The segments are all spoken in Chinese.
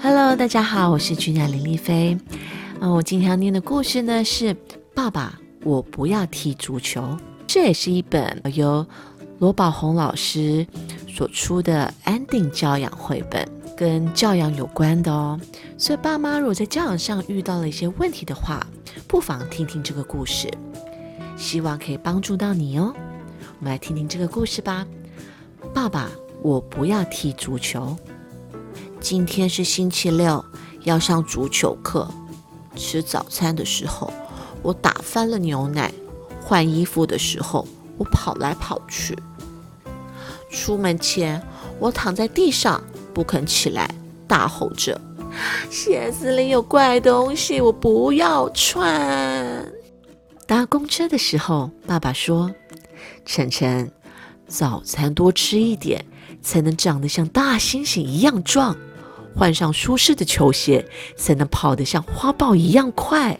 Hello，大家好，我是君雅林丽菲。嗯，我今天要念的故事呢是《爸爸，我不要踢足球》。这也是一本由罗宝红老师所出的安定教养绘本，跟教养有关的哦。所以爸妈如果在教养上遇到了一些问题的话，不妨听听这个故事，希望可以帮助到你哦。我们来听听这个故事吧。爸爸，我不要踢足球。今天是星期六，要上足球课。吃早餐的时候，我打翻了牛奶；换衣服的时候，我跑来跑去。出门前，我躺在地上不肯起来，大吼着：“鞋子里有怪东西，我不要穿。”搭公车的时候，爸爸说：“晨晨，早餐多吃一点，才能长得像大猩猩一样壮。”换上舒适的球鞋，才能跑得像花豹一样快。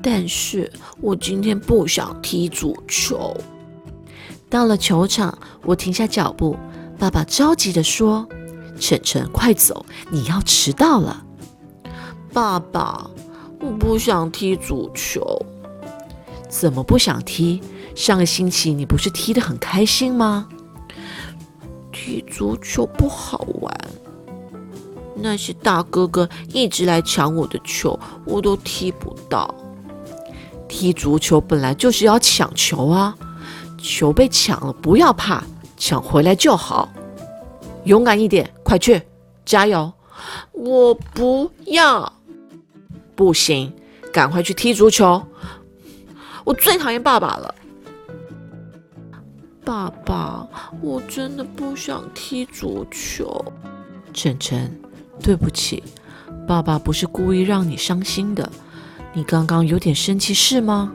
但是我今天不想踢足球。到了球场，我停下脚步。爸爸着急地说：“晨晨，快走，你要迟到了。”爸爸，我不想踢足球。怎么不想踢？上个星期你不是踢得很开心吗？踢足球不好玩。那些大哥哥一直来抢我的球，我都踢不到。踢足球本来就是要抢球啊，球被抢了不要怕，抢回来就好。勇敢一点，快去，加油！我不要，不行，赶快去踢足球。我最讨厌爸爸了，爸爸，我真的不想踢足球，晨晨。对不起，爸爸不是故意让你伤心的。你刚刚有点生气是吗？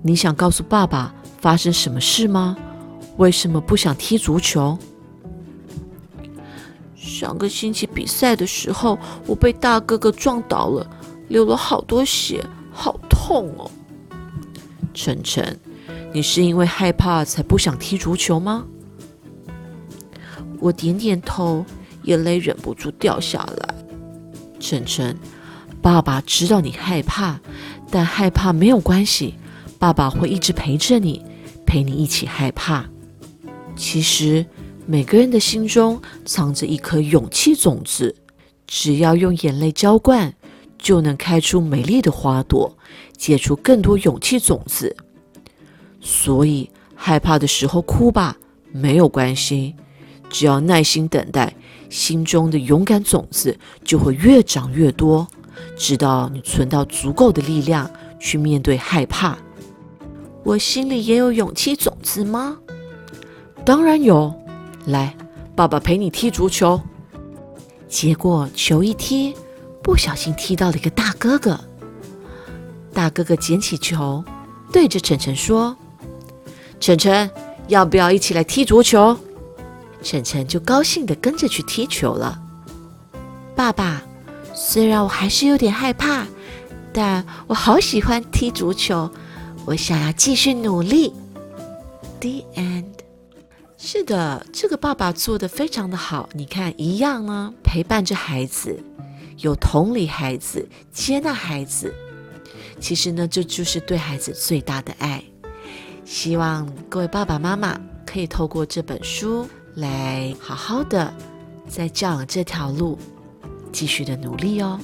你想告诉爸爸发生什么事吗？为什么不想踢足球？上个星期比赛的时候，我被大哥哥撞倒了，流了好多血，好痛哦。晨晨，你是因为害怕才不想踢足球吗？我点点头。眼泪忍不住掉下来。晨晨，爸爸知道你害怕，但害怕没有关系，爸爸会一直陪着你，陪你一起害怕。其实每个人的心中藏着一颗勇气种子，只要用眼泪浇灌，就能开出美丽的花朵，结出更多勇气种子。所以害怕的时候哭吧，没有关系，只要耐心等待。心中的勇敢种子就会越长越多，直到你存到足够的力量去面对害怕。我心里也有勇气种子吗？当然有。来，爸爸陪你踢足球。结果球一踢，不小心踢到了一个大哥哥。大哥哥捡起球，对着晨晨说：“晨晨，要不要一起来踢足球？”晨晨就高兴地跟着去踢球了。爸爸，虽然我还是有点害怕，但我好喜欢踢足球，我想要继续努力。The end。是的，这个爸爸做的非常的好。你看，一样呢，陪伴着孩子，有同理孩子，接纳孩子。其实呢，这就是对孩子最大的爱。希望各位爸爸妈妈可以透过这本书。来好好的在教养这条路继续的努力哦。